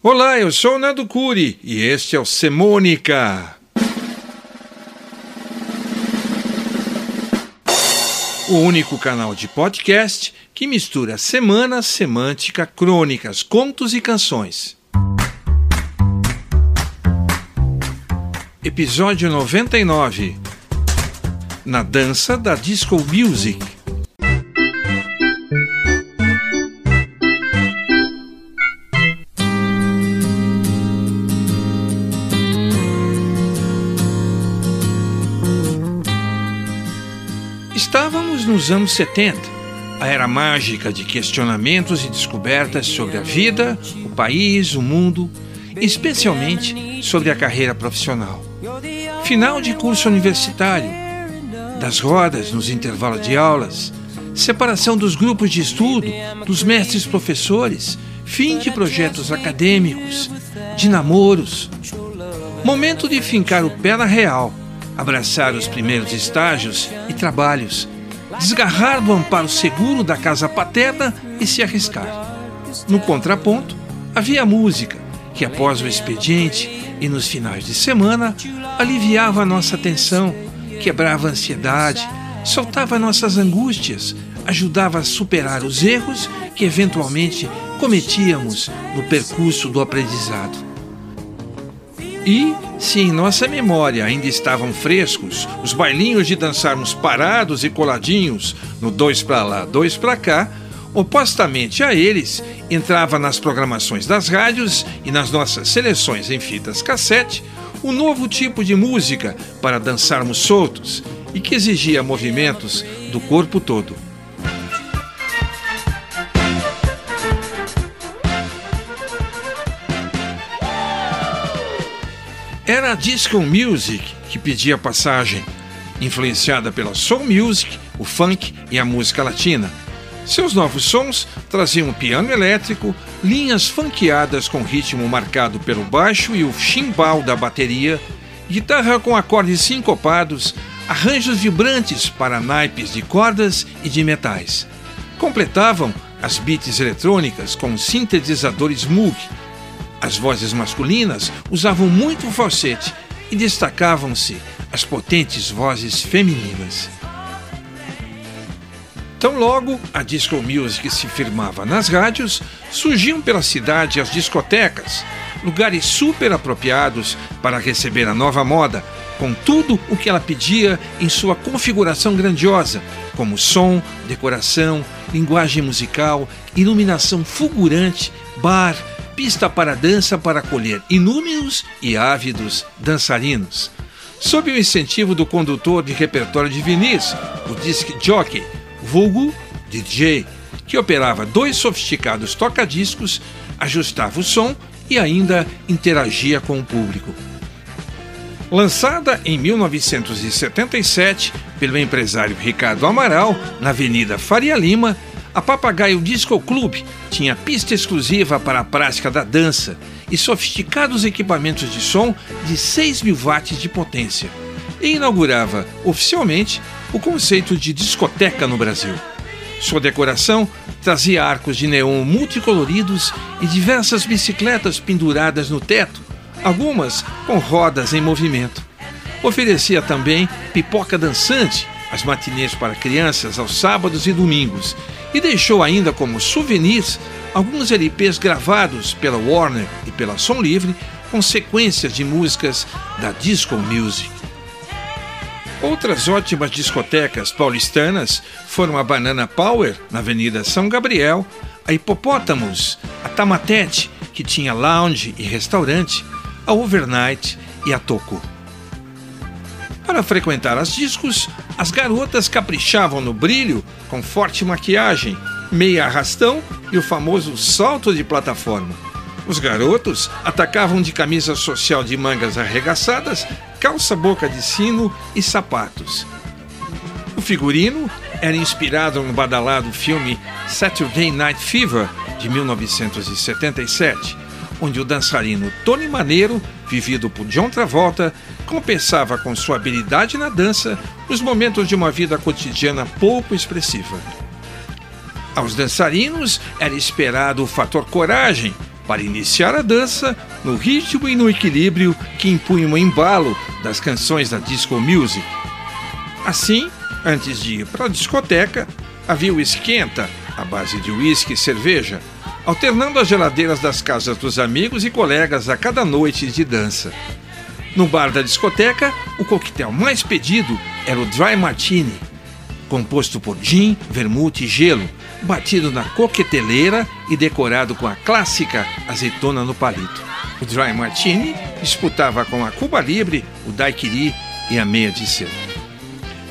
Olá, eu sou o Nando Curi e este é o Semônica. O único canal de podcast que mistura semana, semântica, crônicas, contos e canções. Episódio 99 Na dança da disco music. Nos anos 70, a era mágica de questionamentos e descobertas sobre a vida, o país, o mundo, especialmente sobre a carreira profissional. Final de curso universitário, das rodas nos intervalos de aulas, separação dos grupos de estudo, dos mestres professores, fim de projetos acadêmicos, de namoros. Momento de fincar o pé na real abraçar os primeiros estágios e trabalhos, desgarrar do amparo seguro da casa paterna e se arriscar. No contraponto, havia a música, que após o expediente e nos finais de semana aliviava a nossa tensão, quebrava a ansiedade, soltava nossas angústias, ajudava a superar os erros que eventualmente cometíamos no percurso do aprendizado. E, se em nossa memória ainda estavam frescos os bailinhos de dançarmos parados e coladinhos no dois para lá, dois para cá, opostamente a eles, entrava nas programações das rádios e nas nossas seleções em fitas cassete um novo tipo de música para dançarmos soltos e que exigia movimentos do corpo todo. Era a disco music que pedia passagem, influenciada pela soul music, o funk e a música latina. Seus novos sons traziam piano elétrico, linhas funkeadas com ritmo marcado pelo baixo e o chimbal da bateria, guitarra com acordes sincopados, arranjos vibrantes para naipes de cordas e de metais. Completavam as beats eletrônicas com sintetizadores Moog, as vozes masculinas usavam muito o falsete e destacavam-se as potentes vozes femininas. Tão logo a disco music se firmava nas rádios, surgiam pela cidade as discotecas, lugares super apropriados para receber a nova moda, com tudo o que ela pedia em sua configuração grandiosa, como som, decoração, linguagem musical, iluminação fulgurante, bar, pista para dança para acolher inúmeros e ávidos dançarinos. Sob o incentivo do condutor de repertório de Vinícius, o disc jockey, vulgo DJ, que operava dois sofisticados toca-discos, ajustava o som e ainda interagia com o público. Lançada em 1977 pelo empresário Ricardo Amaral na Avenida Faria Lima, a Papagaio Disco Club tinha pista exclusiva para a prática da dança e sofisticados equipamentos de som de 6 mil watts de potência. E inaugurava, oficialmente, o conceito de discoteca no Brasil. Sua decoração trazia arcos de neon multicoloridos e diversas bicicletas penduradas no teto, algumas com rodas em movimento. Oferecia também pipoca dançante, as matinês para crianças aos sábados e domingos, e deixou ainda como souvenirs alguns LPs gravados pela Warner e pela Som Livre com sequências de músicas da disco music. Outras ótimas discotecas paulistanas foram a Banana Power, na Avenida São Gabriel, a Hipopótamos, a Tamatete, que tinha lounge e restaurante, a Overnight e a Toco. Para frequentar as discos, as garotas caprichavam no brilho com forte maquiagem, meia arrastão e o famoso salto de plataforma. Os garotos atacavam de camisa social de mangas arregaçadas, calça boca de sino e sapatos. O figurino era inspirado no badalado filme Saturday Night Fever de 1977 onde o dançarino Tony Maneiro, vivido por John Travolta, compensava com sua habilidade na dança os momentos de uma vida cotidiana pouco expressiva. Aos dançarinos era esperado o fator coragem para iniciar a dança no ritmo e no equilíbrio que impunham o embalo das canções da disco music. Assim, antes de ir para a discoteca, havia o esquenta, à base de uísque e cerveja, alternando as geladeiras das casas dos amigos e colegas a cada noite de dança. No bar da discoteca, o coquetel mais pedido era o Dry Martini, composto por gin, vermute e gelo, batido na coqueteleira e decorado com a clássica azeitona no palito. O Dry Martini disputava com a Cuba Libre, o Daiquiri e a meia de selo.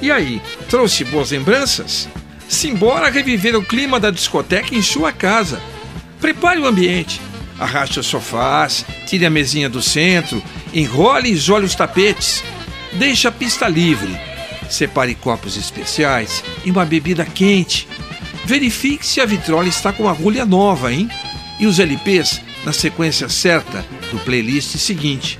E aí, trouxe boas lembranças? Simbora reviver o clima da discoteca em sua casa Prepare o ambiente. Arraste os sofás, tire a mesinha do centro, enrole e isole os tapetes. Deixe a pista livre. Separe copos especiais e uma bebida quente. Verifique se a vitrola está com agulha nova, hein? E os LPs na sequência certa do playlist seguinte.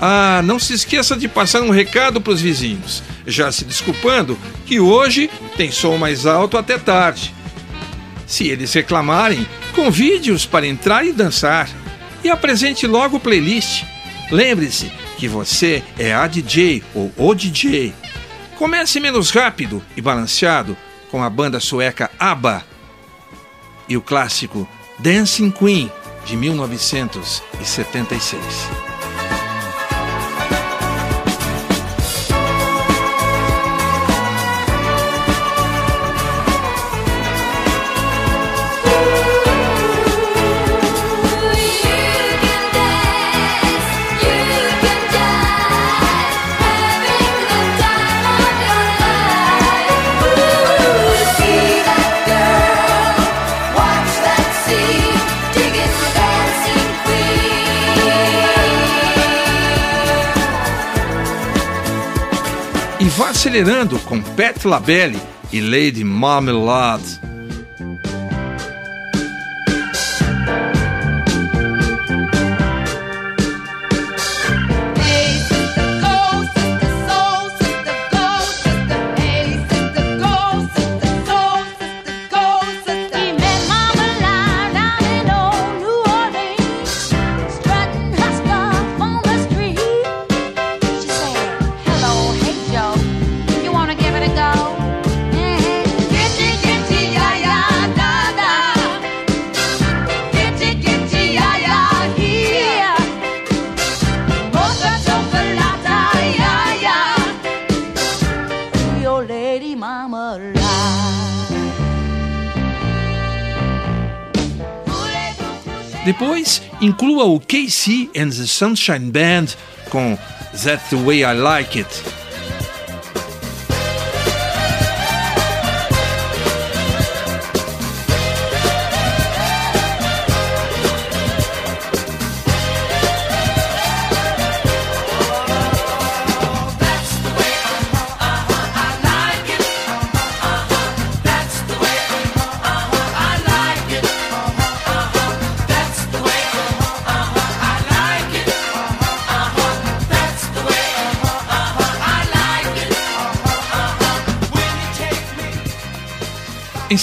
Ah, não se esqueça de passar um recado para os vizinhos, já se desculpando que hoje tem som mais alto até tarde. Se eles reclamarem, Convide-os para entrar e dançar. E apresente logo o playlist. Lembre-se que você é a DJ ou o DJ. Comece menos rápido e balanceado com a banda sueca ABBA e o clássico Dancing Queen de 1976. Acelerando com Pat LaBelle e Lady Marmalade. Depois, inclua o KC and the Sunshine Band com That's the Way I Like It.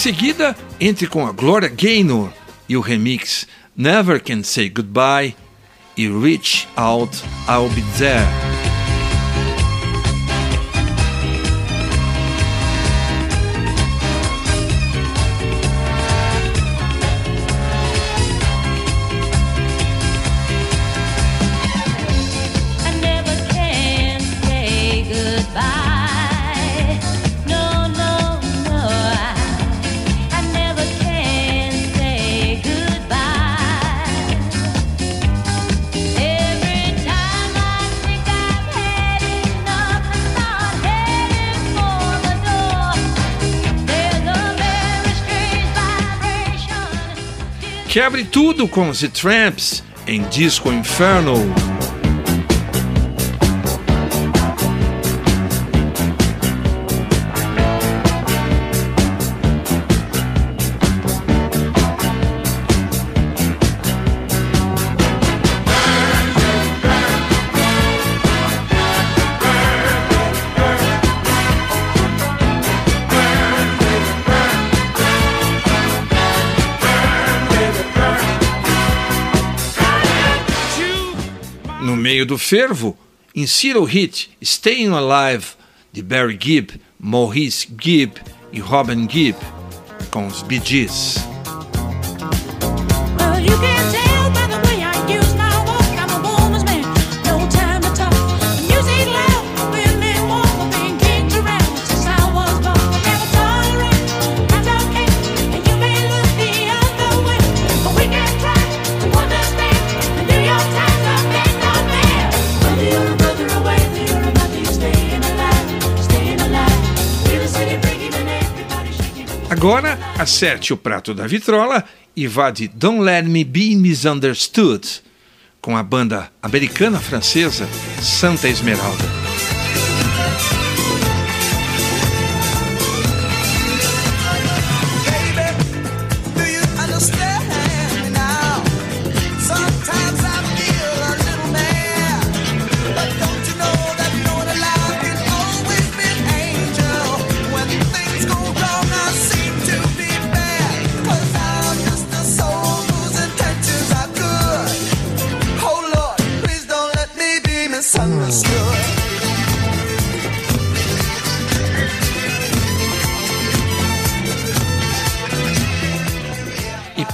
Seguida, entre com a Gloria Gaynor e o remix Never Can Say Goodbye e Reach Out, I'll Be There. Quebre tudo com The Tramps em Disco Inferno. Meio do fervo, insira o hit Staying Alive de Barry Gibb, Maurice Gibb e Robin Gibb com os Bee Gees. Agora, acerte o prato da vitrola e vá de Don't Let Me Be Misunderstood com a banda americana-francesa Santa Esmeralda.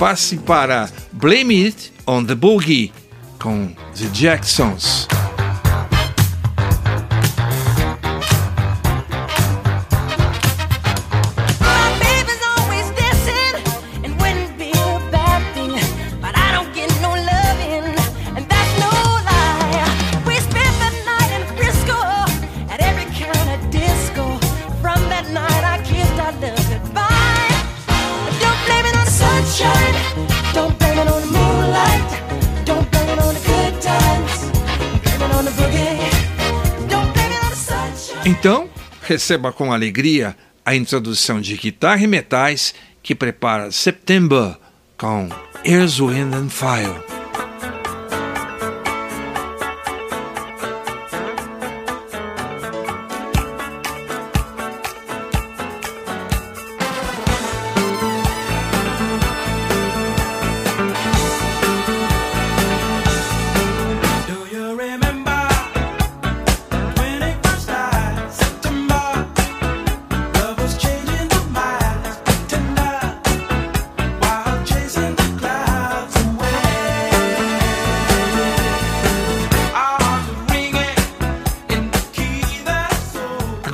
Passe para Blame It on the Boogie com The Jacksons. Então, receba com alegria a introdução de guitarra e metais que prepara September com Earth, Wind and Fire.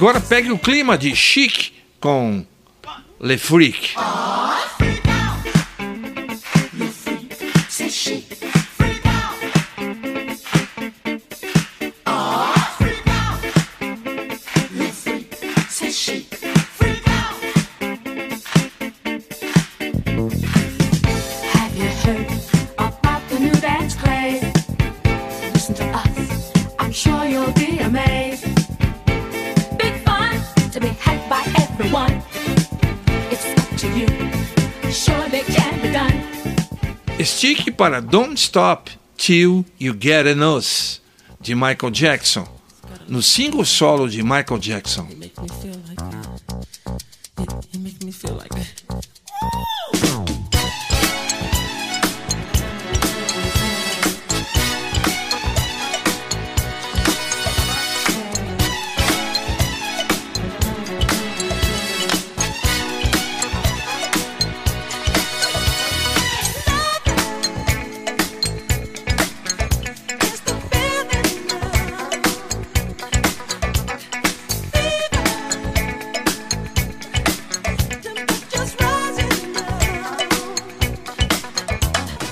Agora pegue o clima de Chic com Le Freak. Para Don't Stop Till You Get Us, de Michael Jackson, no single solo de Michael Jackson.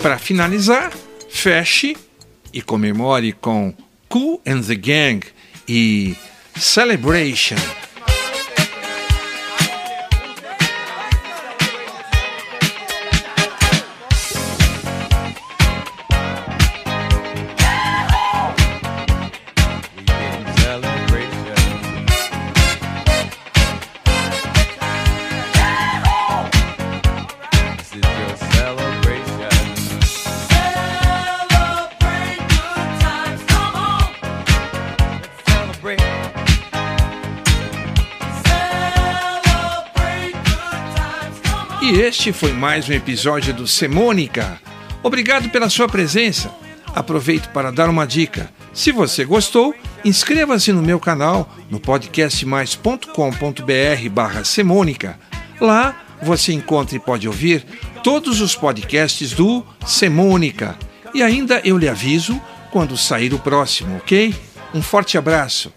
Para finalizar, feche e comemore com Cool and the Gang e Celebration. Este foi mais um episódio do Semônica. Obrigado pela sua presença. Aproveito para dar uma dica. Se você gostou, inscreva-se no meu canal no podcastmais.com.br barra Semônica. Lá você encontra e pode ouvir todos os podcasts do Semônica. E ainda eu lhe aviso quando sair o próximo, ok? Um forte abraço.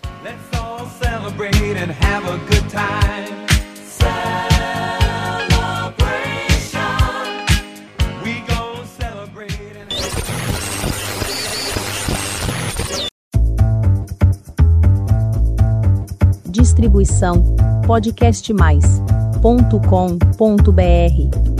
Distribuição podcastmais.com.br